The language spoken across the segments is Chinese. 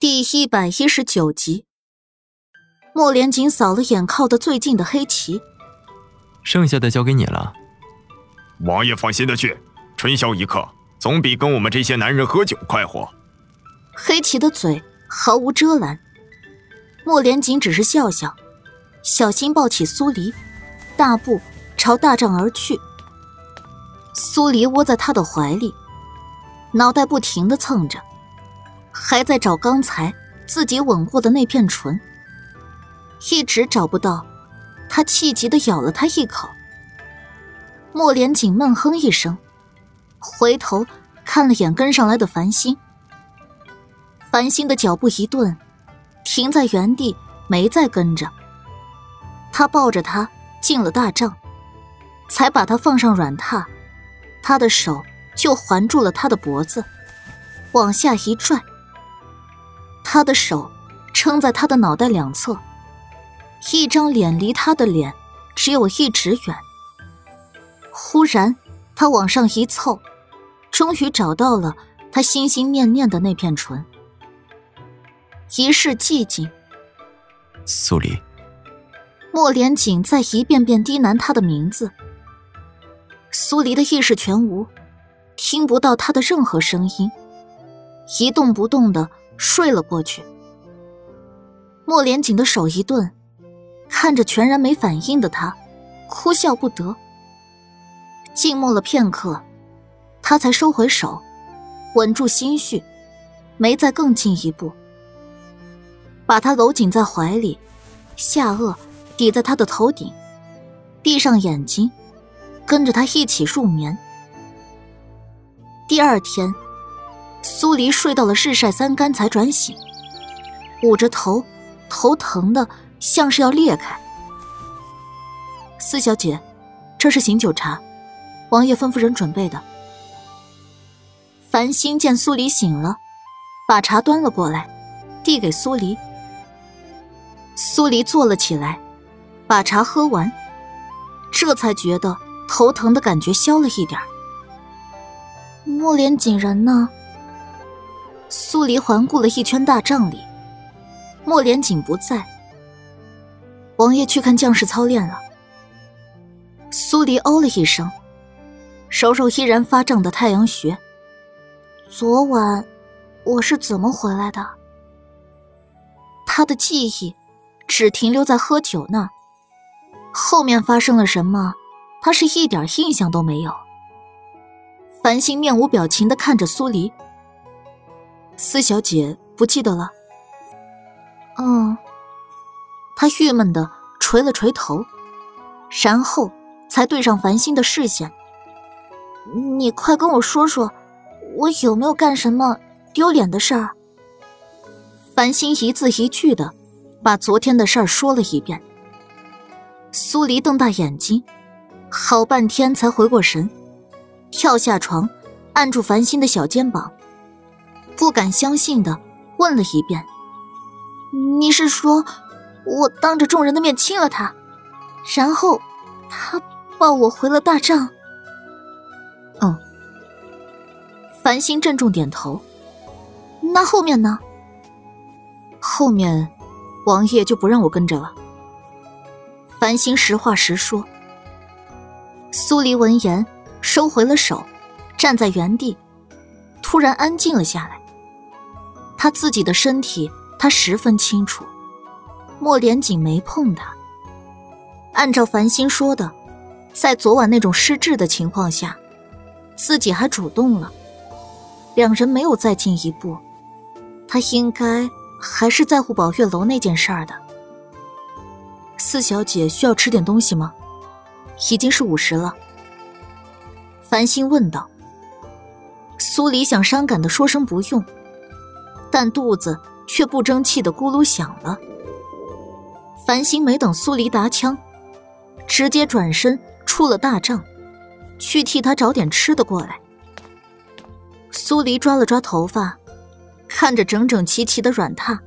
第一百一十九集，莫连锦扫了眼靠得最近的黑棋，剩下的交给你了。王爷放心的去，春宵一刻总比跟我们这些男人喝酒快活。黑棋的嘴毫无遮拦，莫连锦只是笑笑，小心抱起苏黎，大步朝大帐而去。苏黎窝在他的怀里，脑袋不停的蹭着。还在找刚才自己吻过的那片唇，一直找不到，他气急的咬了他一口。莫连锦闷哼一声，回头看了眼跟上来的繁星，繁星的脚步一顿，停在原地，没再跟着。他抱着他进了大帐，才把他放上软榻，他的手就环住了他的脖子，往下一拽。他的手撑在他的脑袋两侧，一张脸离他的脸只有一指远。忽然，他往上一凑，终于找到了他心心念念的那片唇。一世寂静。苏黎。莫连锦在一遍遍低喃他的名字。苏黎的意识全无，听不到他的任何声音，一动不动的。睡了过去。莫连锦的手一顿，看着全然没反应的他，哭笑不得。静默了片刻，他才收回手，稳住心绪，没再更进一步。把他搂紧在怀里，下颚抵在他的头顶，闭上眼睛，跟着他一起入眠。第二天。苏黎睡到了日晒三竿才转醒，捂着头，头疼的像是要裂开。四小姐，这是醒酒茶，王爷吩咐人准备的。繁星见苏黎醒了，把茶端了过来，递给苏黎。苏黎坐了起来，把茶喝完，这才觉得头疼的感觉消了一点莫连锦人呢？苏黎环顾了一圈大帐里，莫连锦不在。王爷去看将士操练了。苏黎哦了一声，揉揉依然发胀的太阳穴。昨晚我是怎么回来的？他的记忆只停留在喝酒那，后面发生了什么，他是一点印象都没有。繁星面无表情的看着苏黎。四小姐不记得了。嗯，他郁闷的垂了垂头，然后才对上繁星的视线。你快跟我说说，我有没有干什么丢脸的事儿？繁星一字一句的把昨天的事儿说了一遍。苏黎瞪大眼睛，好半天才回过神，跳下床，按住繁星的小肩膀。不敢相信的问了一遍：“你是说，我当着众人的面亲了他，然后他抱我回了大帐？”嗯。繁星郑重点头。那后面呢？后面，王爷就不让我跟着了。繁星实话实说。苏黎闻言收回了手，站在原地，突然安静了下来。他自己的身体，他十分清楚。莫连锦没碰他。按照繁星说的，在昨晚那种失智的情况下，自己还主动了，两人没有再进一步。他应该还是在乎宝月楼那件事儿的。四小姐需要吃点东西吗？已经是午时了。繁星问道。苏黎想伤感的说声不用。但肚子却不争气的咕噜响了。繁星没等苏黎答腔，直接转身出了大帐，去替他找点吃的过来。苏黎抓了抓头发，看着整整齐齐的软榻，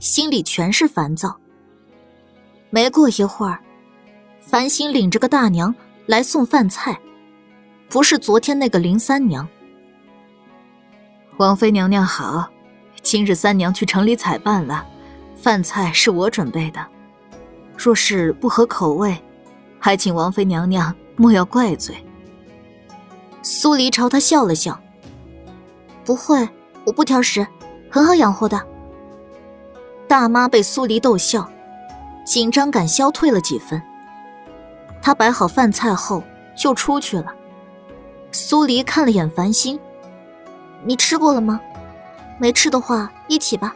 心里全是烦躁。没过一会儿，繁星领着个大娘来送饭菜，不是昨天那个林三娘。王妃娘娘好。今日三娘去城里采办了，饭菜是我准备的。若是不合口味，还请王妃娘娘莫要怪罪。苏黎朝他笑了笑：“不会，我不挑食，很好养活的。”大妈被苏黎逗笑，紧张感消退了几分。她摆好饭菜后就出去了。苏黎看了眼繁星：“你吃过了吗？没吃的话，一起吧。”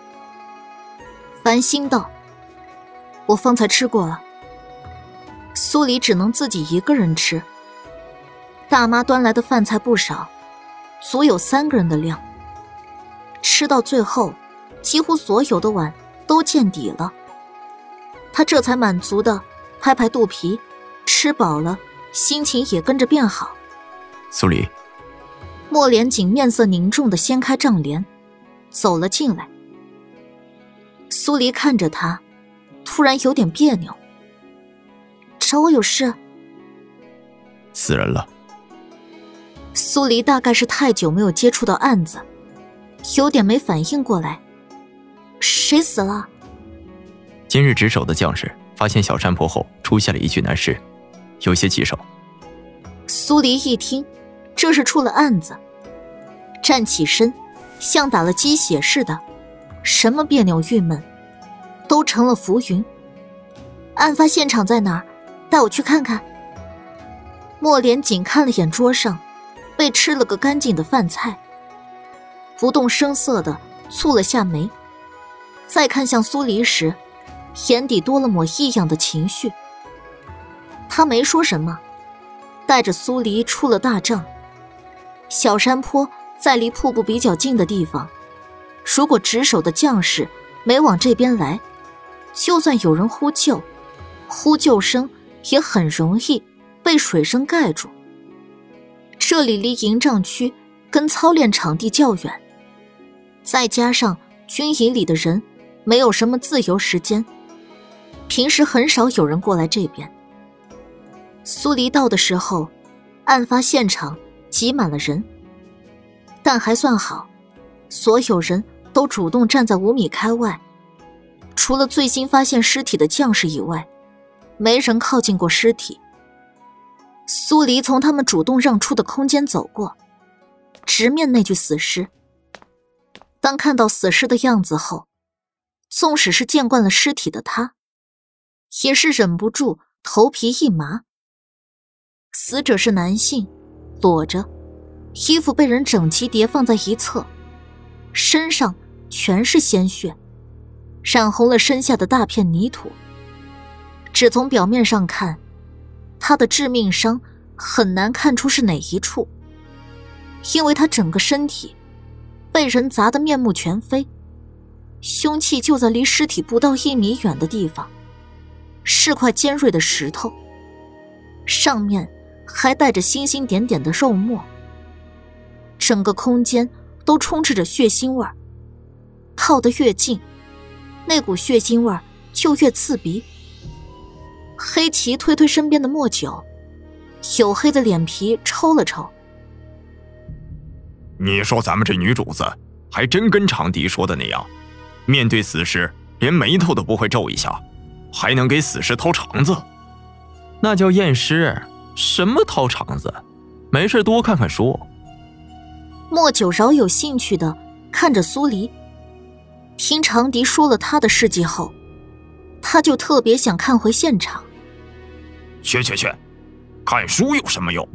繁星道。我方才吃过了。苏黎只能自己一个人吃。大妈端来的饭菜不少，足有三个人的量。吃到最后，几乎所有的碗都见底了。他这才满足的拍拍肚皮，吃饱了，心情也跟着变好。苏黎，莫连锦面色凝重的掀开帐帘，走了进来。苏黎看着他。突然有点别扭，找我有事？死人了。苏黎大概是太久没有接触到案子，有点没反应过来。谁死了？今日值守的将士发现小山坡后出现了一具男尸，有些棘手。苏黎一听，这是出了案子，站起身，像打了鸡血似的，什么别扭郁闷。都成了浮云。案发现场在哪儿？带我去看看。莫连锦看了眼桌上被吃了个干净的饭菜，不动声色的蹙了下眉，再看向苏黎时，眼底多了抹异样的情绪。他没说什么，带着苏黎出了大帐。小山坡在离瀑布比较近的地方，如果值守的将士没往这边来。就算有人呼救，呼救声也很容易被水声盖住。这里离营帐区跟操练场地较远，再加上军营里的人没有什么自由时间，平时很少有人过来这边。苏黎到的时候，案发现场挤满了人，但还算好，所有人都主动站在五米开外。除了最新发现尸体的将士以外，没人靠近过尸体。苏黎从他们主动让出的空间走过，直面那具死尸。当看到死尸的样子后，纵使是见惯了尸体的他，也是忍不住头皮一麻。死者是男性，裸着，衣服被人整齐叠放在一侧，身上全是鲜血。染红了身下的大片泥土。只从表面上看，他的致命伤很难看出是哪一处，因为他整个身体被人砸得面目全非，凶器就在离尸体不到一米远的地方，是块尖锐的石头，上面还带着星星点点的肉沫。整个空间都充斥着血腥味儿，靠得越近。那股血腥味就越刺鼻。黑旗推推身边的莫九，黝黑的脸皮抽了抽。你说咱们这女主子，还真跟长笛说的那样，面对死尸连眉头都不会皱一下，还能给死尸掏肠子？那叫验尸，什么掏肠子？没事多看看书。莫九饶有兴趣的看着苏黎。听长笛说了他的事迹后，他就特别想看回现场。去去去，看书有什么用？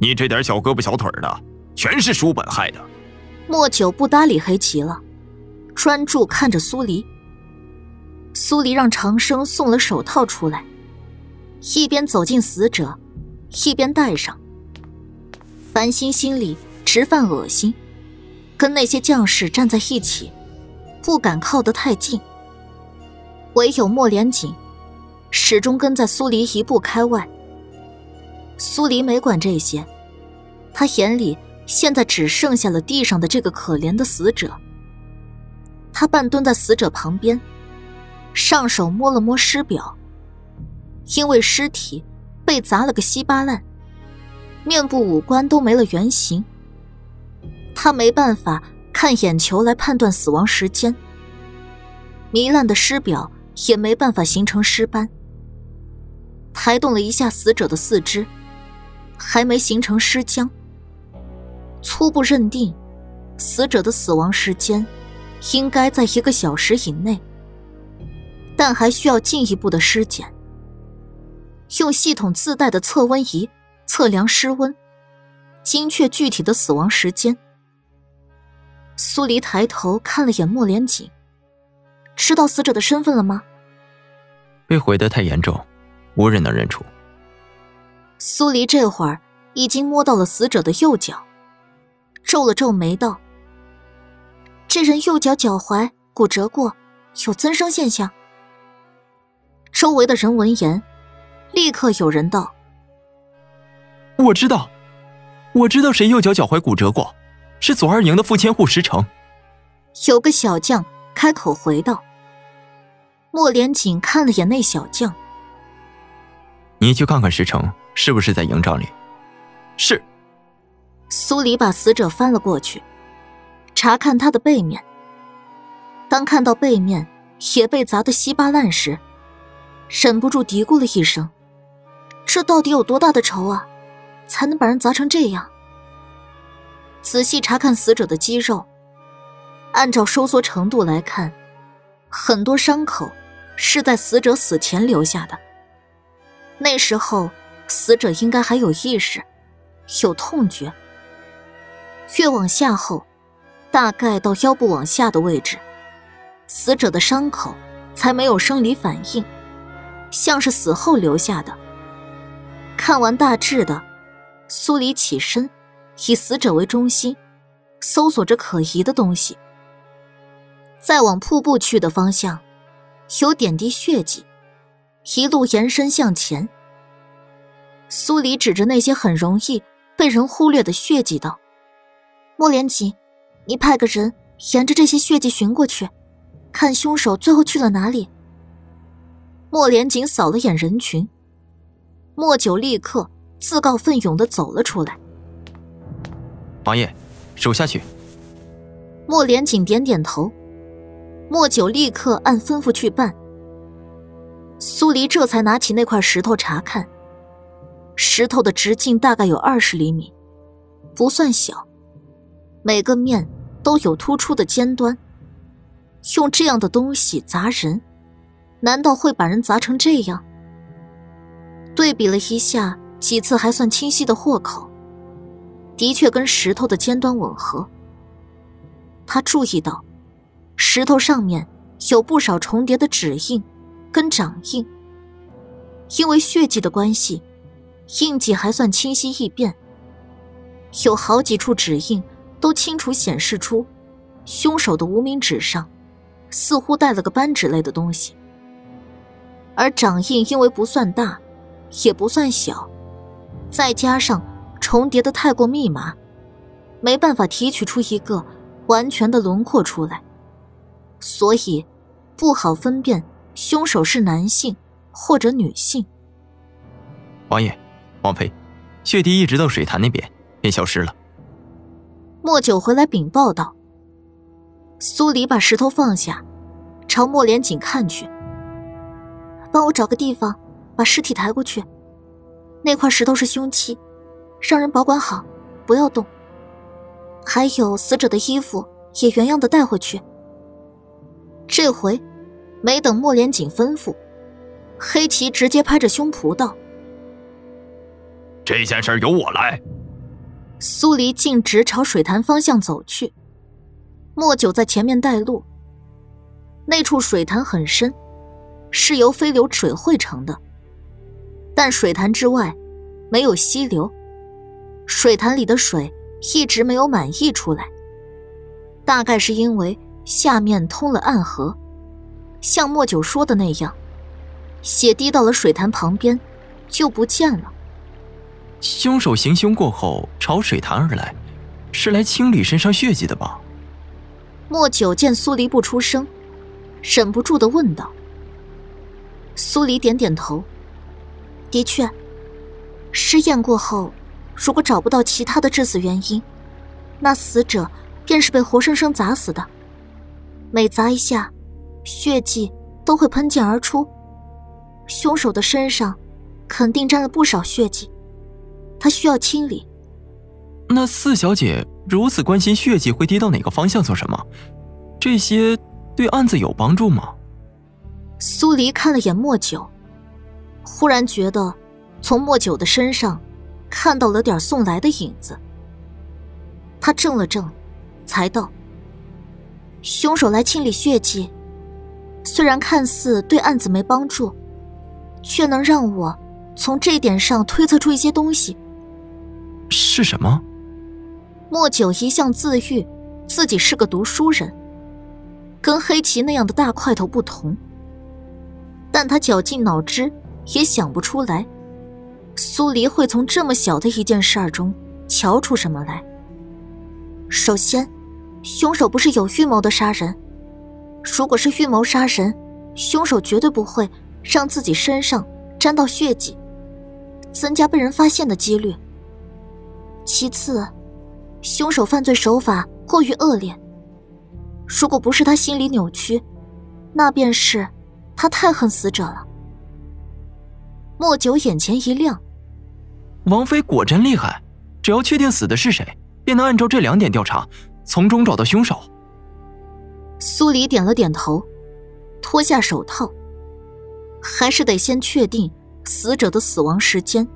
你这点小胳膊小腿的，全是书本害的。莫九不搭理黑棋了，专注看着苏黎。苏黎让长生送了手套出来，一边走进死者，一边戴上。繁星心里直犯恶心，跟那些将士站在一起。不敢靠得太近，唯有莫连锦始终跟在苏黎一步开外。苏黎没管这些，他眼里现在只剩下了地上的这个可怜的死者。他半蹲在死者旁边，上手摸了摸尸表，因为尸体被砸了个稀巴烂，面部五官都没了原形，他没办法。看眼球来判断死亡时间。糜烂的尸表也没办法形成尸斑。抬动了一下死者的四肢，还没形成尸僵。初步认定，死者的死亡时间应该在一个小时以内，但还需要进一步的尸检。用系统自带的测温仪测量尸温，精确具体的死亡时间。苏黎抬头看了眼莫连锦，知道死者的身份了吗？被毁得太严重。无人能认出。苏黎这会儿已经摸到了死者的右脚，皱了皱眉道：“这人右脚脚踝骨折过，有增生现象。”周围的人闻言，立刻有人道：“我知道，我知道谁右脚脚踝骨折过，是左二营的副千户石城。”有个小将开口回道。莫连锦看了眼那小将。你去看看石城是不是在营帐里。是。苏黎把死者翻了过去，查看他的背面。当看到背面也被砸得稀巴烂时，忍不住嘀咕了一声：“这到底有多大的仇啊，才能把人砸成这样？”仔细查看死者的肌肉，按照收缩程度来看，很多伤口是在死者死前留下的。那时候，死者应该还有意识，有痛觉。越往下后，大概到腰部往下的位置，死者的伤口才没有生理反应，像是死后留下的。看完大致的，苏黎起身，以死者为中心，搜索着可疑的东西。再往瀑布去的方向，有点滴血迹。一路延伸向前，苏黎指着那些很容易被人忽略的血迹道：“莫连锦，你派个人沿着这些血迹寻过去，看凶手最后去了哪里。”莫连锦扫了眼人群，莫九立刻自告奋勇的走了出来。王爷，手下去。莫连锦点点头，莫九立刻按吩咐去办。苏黎这才拿起那块石头查看，石头的直径大概有二十厘米，不算小，每个面都有突出的尖端。用这样的东西砸人，难道会把人砸成这样？对比了一下几次还算清晰的豁口，的确跟石头的尖端吻合。他注意到，石头上面有不少重叠的指印。跟掌印，因为血迹的关系，印记还算清晰易辨。有好几处指印都清楚显示出，凶手的无名指上似乎带了个扳指类的东西。而掌印因为不算大，也不算小，再加上重叠的太过密麻，没办法提取出一个完全的轮廓出来，所以不好分辨。凶手是男性或者女性。王爷，王妃，血滴一直到水潭那边便消失了。莫九回来禀报道。苏黎把石头放下，朝莫连锦看去：“帮我找个地方把尸体抬过去。那块石头是凶器，让人保管好，不要动。还有死者的衣服也原样的带回去。”这回。没等莫连锦吩咐，黑旗直接拍着胸脯道：“这件事由我来。”苏黎径直朝水潭方向走去，莫九在前面带路。那处水潭很深，是由飞流水汇成的，但水潭之外没有溪流，水潭里的水一直没有满溢出来，大概是因为下面通了暗河。像莫九说的那样，血滴到了水潭旁边，就不见了。凶手行凶过后朝水潭而来，是来清理身上血迹的吧？莫九见苏黎不出声，忍不住的问道。苏黎点点头，的确，尸验过后，如果找不到其他的致死原因，那死者便是被活生生砸死的。每砸一下，血迹都会喷溅而出，凶手的身上肯定沾了不少血迹，他需要清理。那四小姐如此关心血迹会滴到哪个方向做什么？这些对案子有帮助吗？苏黎看了眼莫九，忽然觉得从莫九的身上看到了点宋来的影子。他怔了怔，才道。凶手来清理血迹，虽然看似对案子没帮助，却能让我从这点上推测出一些东西。是什么？莫九一向自喻自己是个读书人，跟黑棋那样的大块头不同。但他绞尽脑汁也想不出来，苏黎会从这么小的一件事中瞧出什么来。首先。凶手不是有预谋的杀人，如果是预谋杀人，凶手绝对不会让自己身上沾到血迹，增加被人发现的几率。其次，凶手犯罪手法过于恶劣，如果不是他心理扭曲，那便是他太恨死者了。莫九眼前一亮，王妃果真厉害，只要确定死的是谁，便能按照这两点调查。从中找到凶手。苏黎点了点头，脱下手套。还是得先确定死者的死亡时间，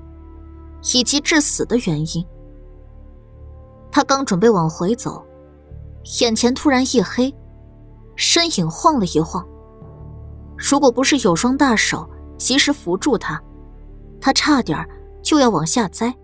以及致死的原因。他刚准备往回走，眼前突然一黑，身影晃了一晃。如果不是有双大手及时扶住他，他差点就要往下栽。